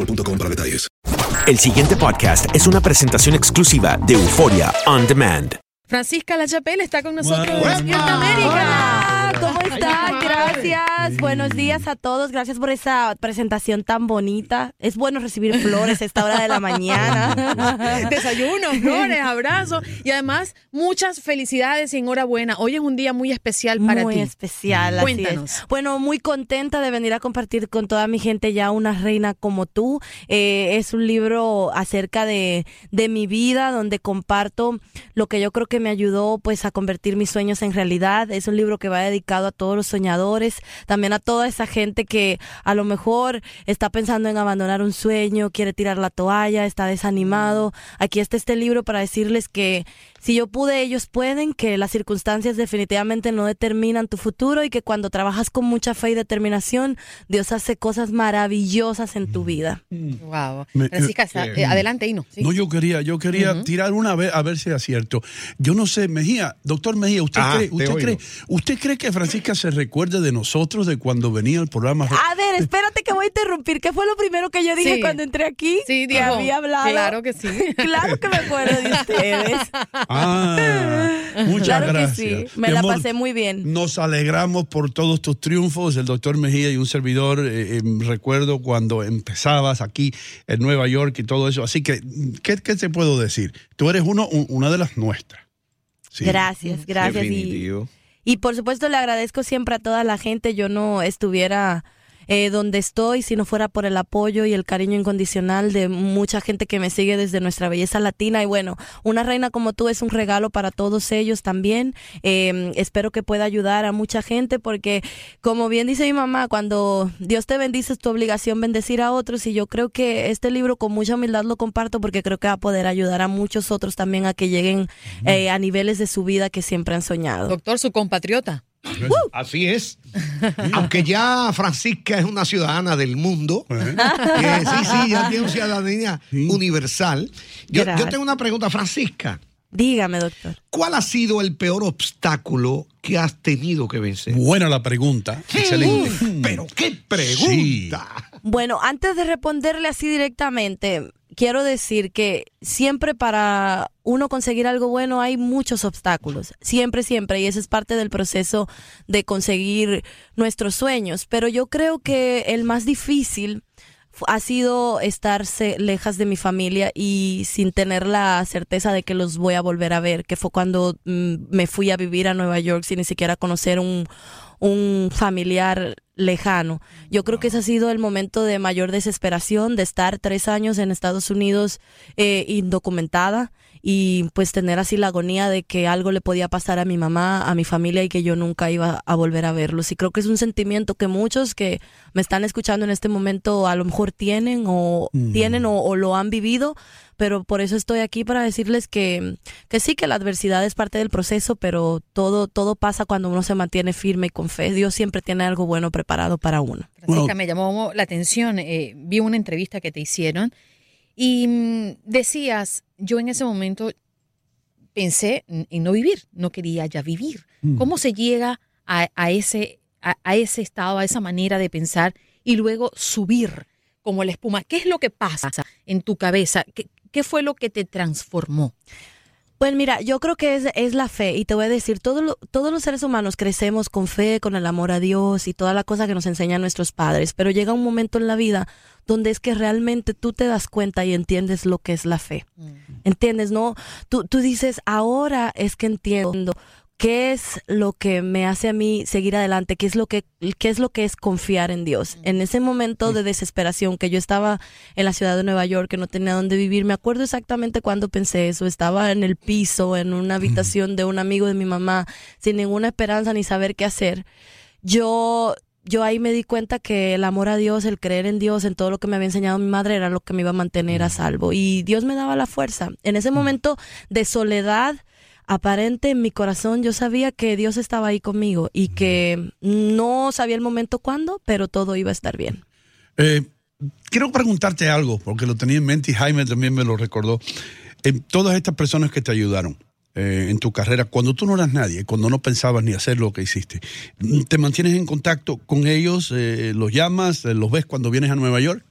boostmobile.com para detalles. El siguiente podcast es una presentación exclusiva de Euforia On Demand. Francisca La Chapelle está con nosotros en América. ¿Cómo están? Gracias. Buenos días a todos. Gracias por esa presentación tan bonita. Es bueno recibir flores a esta hora de la mañana. Desayunos, flores, abrazos y además muchas felicidades y enhorabuena. Hoy es un día muy especial para muy ti. especial. así Cuéntanos. es. Bueno, muy contenta de venir a compartir con toda mi gente ya una reina como tú. Eh, es un libro acerca de, de mi vida donde comparto lo que yo creo que me ayudó pues a convertir mis sueños en realidad. Es un libro que va dedicado a todos los soñadores, también a toda esa gente que a lo mejor está pensando en abandonar un sueño, quiere tirar la toalla, está desanimado. Aquí está este libro para decirles que si yo pude, ellos pueden, que las circunstancias definitivamente no determinan tu futuro y que cuando trabajas con mucha fe y determinación, Dios hace cosas maravillosas en tu vida. Wow. Me- Francisca, eh, adelante, Hino. Sí. No, yo quería, yo quería tirar una vez a ver si era cierto. Yo no sé, Mejía, doctor Mejía, ¿usted, Ah, cree, te usted, cree, ¿usted cree que Francisca se recuerde de nosotros de cuando venía el programa? A ver, espérate que voy a interrumpir. ¿Qué fue lo primero que yo dije Sí. cuando entré aquí? Sí, que dijo, había hablado. Claro que sí. claro que me acuerdo de ustedes. Ah, muchas Claro que gracias. sí, me Mi la amor, pasé muy bien. Nos alegramos por todos tus triunfos, el doctor Mejía y un servidor. eh, eh, recuerdo cuando empezabas aquí en Nueva York y todo eso. Así que, ¿qué, qué te puedo decir? Tú eres uno, un- una de las nuestras. Sí. Gracias, gracias. Definitivo. y por supuesto le agradezco siempre a toda la gente. Yo no estuviera eh, donde estoy si no fuera por el apoyo y el cariño incondicional de mucha gente que me sigue desde nuestra belleza latina. Y bueno, una reina como tú es un regalo para todos ellos también. Eh, espero que pueda ayudar a mucha gente porque, como bien dice mi mamá, cuando Dios te bendice es tu obligación bendecir a otros. Y yo creo que este libro con mucha humildad lo comparto porque creo que va a poder ayudar a muchos otros también a que lleguen eh, a niveles de su vida que siempre han soñado. Doctor, su compatriota. Así es. Aunque ya Francisca es una ciudadana del mundo. eh, sí, sí, ya tiene ciudadanía universal. Yo, tengo una pregunta, Francisca. Dígame, doctor. ¿Cuál ha sido el peor obstáculo que has tenido que vencer? Buena la pregunta. Excelente. Pero qué pregunta. Bueno, antes de responderle así directamente, quiero decir que siempre para uno conseguir algo bueno hay muchos obstáculos, siempre, siempre, y ese es parte del proceso de conseguir nuestros sueños, pero yo creo que el más difícil ha sido estarse lejas de mi familia y sin tener la certeza de que los voy a volver a ver, que fue cuando mm, me fui a vivir a Nueva York sin ni siquiera conocer un, un familiar lejano. Yo creo que ese ha sido el momento de mayor desesperación, de estar tres años en Estados Unidos eh, indocumentada y pues tener así la agonía de que algo le podía pasar a mi mamá, a mi familia y que yo nunca iba a volver a verlos. Y creo que es un sentimiento que muchos que me están escuchando en este momento a lo mejor tienen o tienen o, o lo han vivido, pero por eso estoy aquí para decirles que, que sí, que la adversidad es parte del proceso, pero todo, todo pasa cuando uno se mantiene firme y con fe. Dios siempre tiene algo bueno preparado para uno. Francisca, me llamó la atención, eh, vi una entrevista que te hicieron y mm, decías, yo en ese momento pensé en no vivir, no quería ya vivir. Mm. ¿Cómo se llega a, a ese, a, a ese estado, a esa manera de pensar y luego subir como la espuma? ¿Qué es lo que pasa en tu cabeza? ¿Qué, qué fue lo que te transformó? Pues mira, yo creo que es, es la fe y te voy a decir, todo lo- todos los seres humanos crecemos con fe, con el amor a Dios y toda la cosa que nos enseñan nuestros padres, pero llega un momento en la vida donde es que realmente tú te das cuenta y entiendes lo que es la fe. ¿Entiendes? No, tú, tú dices, ahora es que entiendo qué es lo que me hace a mí seguir adelante, qué es lo que, qué es lo que es confiar en Dios. En ese momento de desesperación que yo estaba en la ciudad de Nueva York, que no tenía dónde vivir, me acuerdo exactamente cuando pensé eso. Estaba en el piso, en una habitación de un amigo de mi mamá, sin ninguna esperanza ni saber qué hacer. Yo yo ahí me di cuenta que el amor a Dios, el creer en Dios, en todo lo que me había enseñado mi madre era lo que me iba a mantener a salvo. Y Dios me daba la fuerza. En ese momento de soledad aparente en mi corazón, yo sabía que Dios estaba ahí conmigo y que no sabía el momento cuándo, pero todo iba a estar bien. Eh, quiero preguntarte algo, porque lo tenía en mente y Jaime también me lo recordó. Eh, todas estas personas que te ayudaron eh, en tu carrera, cuando tú no eras nadie, cuando no pensabas ni hacer lo que hiciste, ¿te mantienes en contacto con ellos? Eh, ¿Los llamas? Eh, ¿Los ves cuando vienes a Nueva York?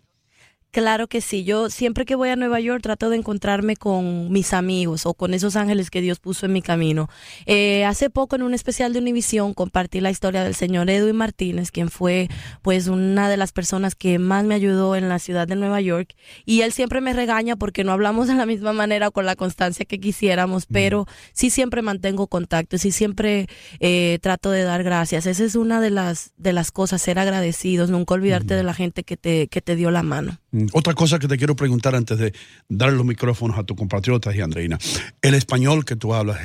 Claro que sí. Yo siempre que voy a Nueva York trato de encontrarme con mis amigos o con esos ángeles que Dios puso en mi camino. Eh, hace poco en un especial de Univisión compartí la historia del señor Edwin Martínez, quien fue pues una de las personas que más me ayudó en la ciudad de Nueva York. Y él siempre me regaña porque no hablamos de la misma manera o con la constancia que quisiéramos, pero sí siempre mantengo contacto, sí siempre eh, trato de dar gracias. Esa es una de las, de las cosas, ser agradecidos, nunca olvidarte de la gente que te, que te dio la mano. Mm, Otra cosa que te quiero preguntar antes de dar los micrófonos a tus compatriotas y Andreina. El español que tú hablas,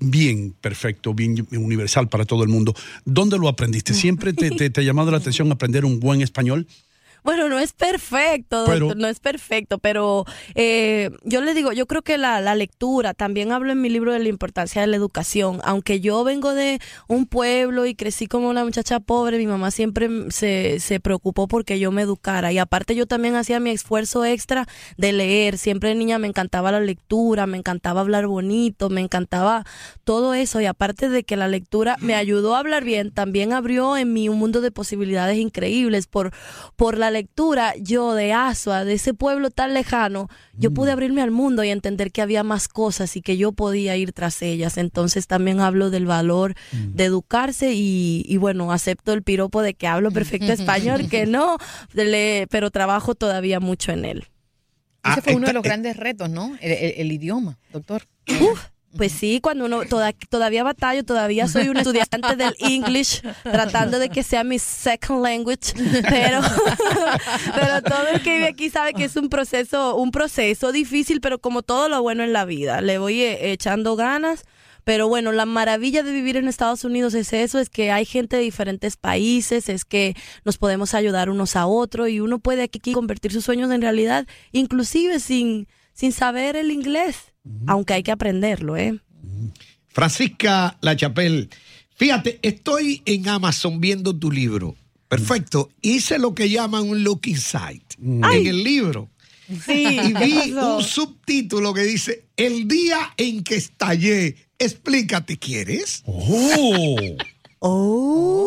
bien perfecto, bien universal para todo el mundo. ¿Dónde lo aprendiste? ¿Siempre te- te ha llamado la atención aprender un buen español? Bueno, no es perfecto, Pero- doctor, no es perfecto, pero eh, yo le digo, yo creo que la, la lectura, también hablo en mi libro de la importancia de la educación, aunque yo vengo de un pueblo y crecí como una muchacha pobre, mi mamá siempre se, se preocupó porque yo me educara. Y aparte yo también hacía mi esfuerzo extra de leer, siempre de niña me encantaba la lectura, me encantaba hablar bonito, me encantaba todo eso. Y aparte de que la lectura me ayudó a hablar bien, también abrió en mí un mundo de posibilidades increíbles por, por la lectura, yo de Asua, de ese pueblo tan lejano, yo pude abrirme al mundo y entender que había más cosas y que yo podía ir tras ellas. Entonces también hablo del valor de educarse y, y bueno, acepto el piropo de que hablo perfecto español, que no, le- pero trabajo todavía mucho en él. Ese fue uno de los grandes retos, ¿no? El, el- el idioma, doctor. Pues sí, cuando uno toda- todavía batallo, todavía soy un estudiante del English, tratando de que sea mi second language, pero, pero todo el que vive aquí sabe que es un proceso, un proceso difícil, pero como todo lo bueno en la vida, le voy eh, echando ganas. Pero bueno, la maravilla de vivir en Estados Unidos es eso, es que hay gente de diferentes países, es que nos podemos ayudar unos a otros y uno puede aquí convertir sus sueños en realidad, inclusive sin, sin saber el inglés, aunque hay que aprenderlo, ¿eh? Francisca La Chapelle, fíjate, estoy en Amazon viendo tu libro. Perfecto. Hice lo que llaman un look inside en el libro. Sí, y ¿qué vi un subtítulo que dice El día en que estallé. Explícate, ¿quieres? Oh.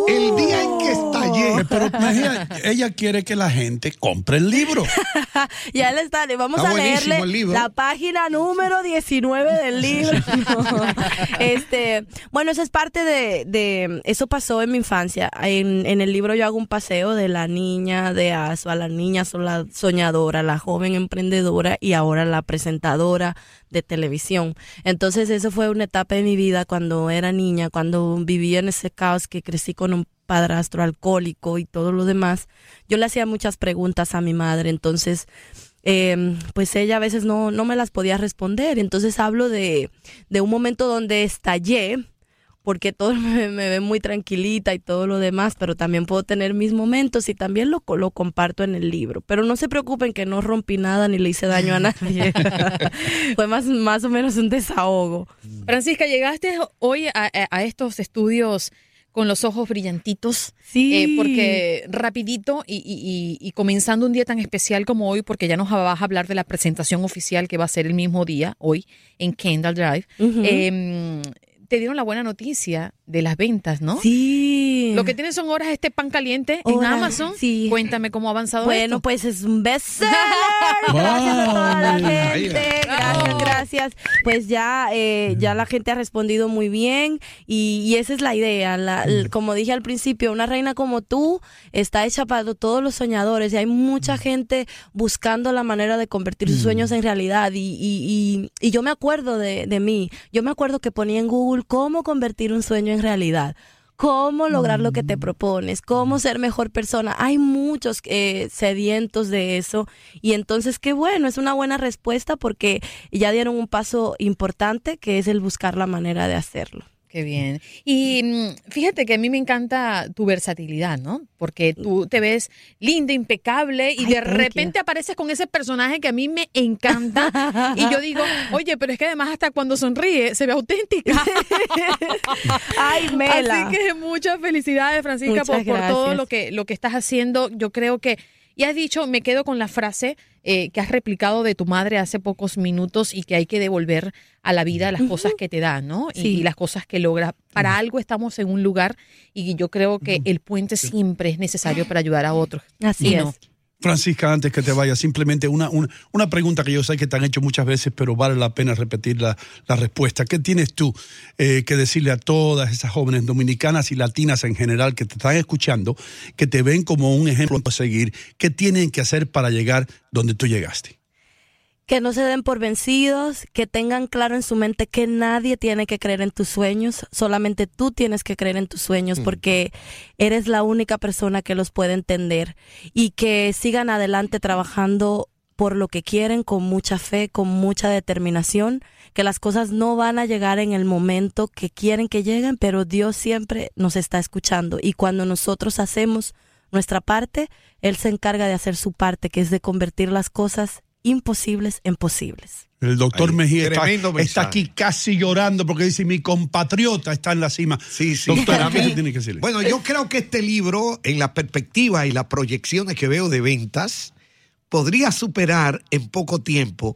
El día en que estallé. Pero ella, ella quiere que la gente compre el libro. ya le está, le vamos Está a leerle la página número 19 del libro. este, bueno, eso es parte de, de- eso pasó en mi infancia. En, en el libro yo hago un paseo de la niña de Asua, la niña soñadora, la joven emprendedora y ahora la presentadora de televisión. Entonces eso fue una etapa de mi vida cuando era niña, cuando vivía en ese caos que crecí con un padrastro alcohólico y todo lo demás, yo le hacía muchas preguntas a mi madre, entonces eh, pues ella a veces no, no me las podía responder. Entonces hablo de, de un momento donde estallé, porque todo me, me, ve muy tranquilita y todo lo demás, pero también puedo tener mis momentos y también lo, lo comparto en el libro. Pero no se preocupen que no rompí nada ni le hice daño a nadie. Fue más, más o menos un desahogo. Francisca, llegaste hoy a, a estos estudios con los ojos brillantitos. Sí. Eh, porque rapidito y, y, y, comenzando un día tan especial como hoy, porque ya nos vas a hablar de la presentación oficial que va a ser el mismo día, hoy, en Kendall Drive. Uh -huh. eh, te dieron la buena noticia de las ventas, ¿no? Sí. Lo que tienes son horas este pan caliente Horas, en Amazon. sí. Cuéntame cómo ha avanzado Bueno, esto. pues es un bestseller. Gracias a toda la gente. Gracias, gracias. Pues ya, eh, ya la gente ha respondido muy bien y, y esa es la idea. La- l- como dije al principio, una reina como tú está hecha para todos los soñadores y hay mucha gente buscando la manera de convertir sus sueños en realidad. Y, y, y, y yo me acuerdo de, de mí. Yo me acuerdo que ponía en Google cómo convertir un sueño en realidad cómo lograr lo que te propones, cómo ser mejor persona. Hay muchos eh, sedientos de eso y entonces qué bueno, es una buena respuesta porque ya dieron un paso importante que es el buscar la manera de hacerlo. Qué bien. Y mm, fíjate que a mí me encanta tu versatilidad, ¿no? Porque tú te ves linda, impecable y Ay, de repente apareces con ese personaje que a mí me encanta. y yo digo, oye, pero es que además hasta cuando sonríe se ve auténtica. Ay, Mela. Así que muchas felicidades, Francisca, por, Muchas por todo lo que, lo que estás haciendo. Yo creo que, y has dicho, me quedo con la frase eh, que has replicado de tu madre hace pocos minutos y que hay que devolver a la vida las cosas que te da, ¿no? Y- Sí. Y, las cosas que logras. Para algo estamos en un lugar y yo creo que el puente siempre es necesario para ayudar a otros. Así Y es. no. Francisca, antes que te vayas, simplemente una, una, una pregunta que yo sé que te han hecho muchas veces, pero vale la pena repetir la, la respuesta. ¿Qué tienes tú eh, que decirle a todas esas jóvenes dominicanas y latinas en general que te están escuchando, que te ven como un ejemplo a seguir? ¿Qué tienen que hacer para llegar donde tú llegaste? Que no se den por vencidos, que tengan claro en su mente que nadie tiene que creer en tus sueños, solamente tú tienes que creer en tus sueños porque eres la única persona que los puede entender y que sigan adelante trabajando por lo que quieren con mucha fe, con mucha determinación, que las cosas no van a llegar en el momento que quieren que lleguen, pero Dios siempre nos está escuchando y cuando nosotros hacemos nuestra parte, Él se encarga de hacer su parte, que es de convertir las cosas imposibles en posibles. El doctor Ahí, Mejía está, aquí casi llorando porque dice, mi compatriota está en la cima. Sí, sí. Doctor. Bueno, yo creo que este libro, en la perspectiva y las proyecciones que veo de ventas, podría superar en poco tiempo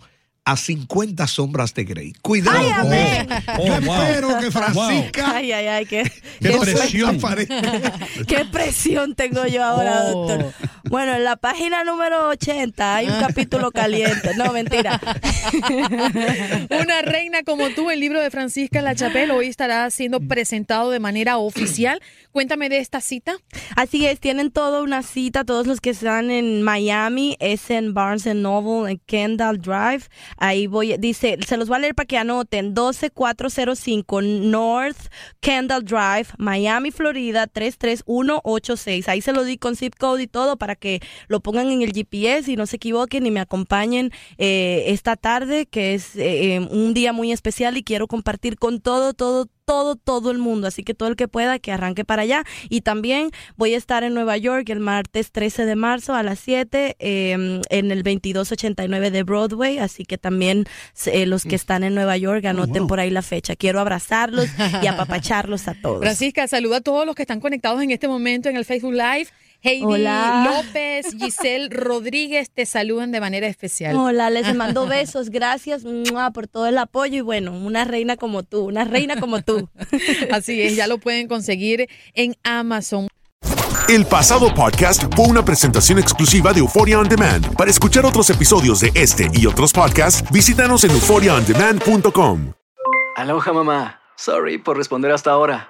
a 50 sombras de Grey. Cuidado. Ay. Oh, yo wow. espero que Francisca Ay, ay, ay, qué, Qué se presión. qué presión tengo yo ahora, Oh. doctor. Bueno, en la página número 80 hay un capítulo caliente. No, mentira. Una reina como tú, el libro de Francisca La Chapelle, hoy estará siendo presentado de manera oficial. Cuéntame de esta cita. Así es, tienen toda una cita, todos los que están en Miami, es en Barnes Noble, en Kendall Drive. Ahí voy, dice, se los voy a leer para que anoten, 12405 North Kendall Drive, Miami, Florida, 33186. Ahí se lo di con zip code y todo para que lo pongan en el GPS y no se equivoquen y me acompañen eh, esta tarde, que es eh, eh, un día muy especial y quiero compartir con todo, todo, todo, todo el mundo. Así que todo el que pueda, que arranque para allá. Y también voy a estar en Nueva York el martes 13 de marzo a las 7 eh, en el 2289 de Broadway. Así que también eh, los que están en Nueva York anoten wow. por ahí la fecha. Quiero abrazarlos y apapacharlos a todos. Francisca, saluda a todos los que están conectados en este momento en el Facebook Live. Heidi Hola. López, Giselle Rodríguez te saludan de manera especial. Hola, les mando besos. Gracias mua, por todo el apoyo y bueno, una reina como tú, una reina como tú. Así es, ya lo pueden conseguir en Amazon. El pasado podcast fue una presentación exclusiva de Euphoria On Demand. Para escuchar otros episodios de este y otros podcasts, visítanos en euphoriaondemand.com. Aloha mamá. Sorry por responder hasta ahora.